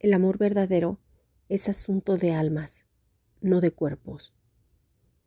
El amor verdadero es asunto de almas, no de cuerpos.